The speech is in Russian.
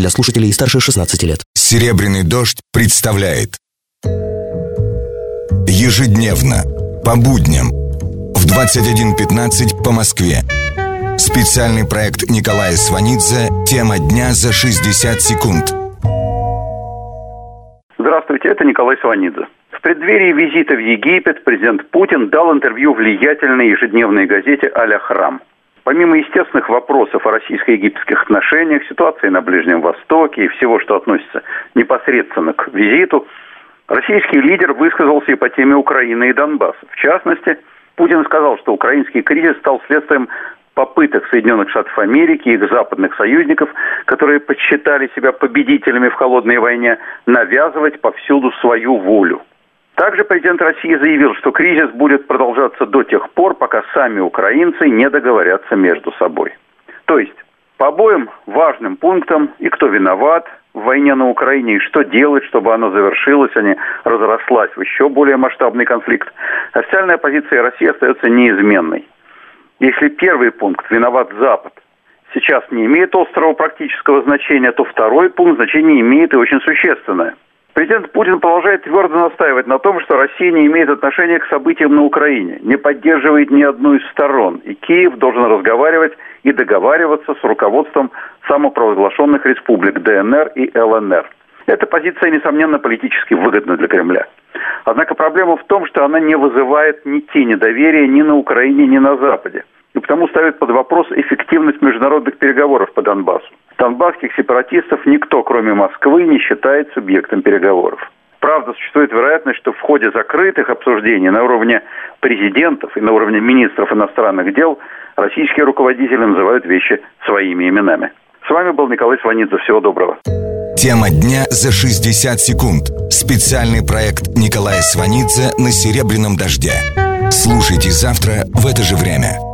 для слушателей старше 16 лет. Серебряный дождь представляет Ежедневно, по будням, в 21.15 по Москве. Специальный проект Николая Сванидзе «Тема дня за 60 секунд». Здравствуйте, это Николай Сванидзе. В преддверии визита в Египет президент Путин дал интервью влиятельной ежедневной газете «Аля Храм». Помимо естественных вопросов о российско-египетских отношениях, ситуации на Ближнем Востоке и всего, что относится непосредственно к визиту, российский лидер высказался и по теме Украины и Донбасса. В частности, Путин сказал, что украинский кризис стал следствием попыток Соединенных Штатов Америки и их западных союзников, которые подсчитали себя победителями в холодной войне, навязывать повсюду свою волю. Также президент России заявил, что кризис будет продолжаться до тех пор, пока сами украинцы не договорятся между собой. То есть по обоим важным пунктам и кто виноват в войне на Украине, и что делать, чтобы она завершилась, а не разрослась в еще более масштабный конфликт, официальная позиция России остается неизменной. Если первый пункт «виноват Запад» сейчас не имеет острого практического значения, то второй пункт значение имеет и очень существенное – Президент Путин продолжает твердо настаивать на том, что Россия не имеет отношения к событиям на Украине, не поддерживает ни одну из сторон, и Киев должен разговаривать и договариваться с руководством самопровозглашенных республик ДНР и ЛНР. Эта позиция, несомненно, политически выгодна для Кремля. Однако проблема в том, что она не вызывает ни тени доверия ни на Украине, ни на Западе. И потому ставит под вопрос эффективность международных переговоров по Донбассу донбасских сепаратистов никто, кроме Москвы, не считает субъектом переговоров. Правда, существует вероятность, что в ходе закрытых обсуждений на уровне президентов и на уровне министров иностранных дел российские руководители называют вещи своими именами. С вами был Николай Сванидзе. Всего доброго. Тема дня за 60 секунд. Специальный проект Николая Сванидзе на «Серебряном дожде». Слушайте завтра в это же время.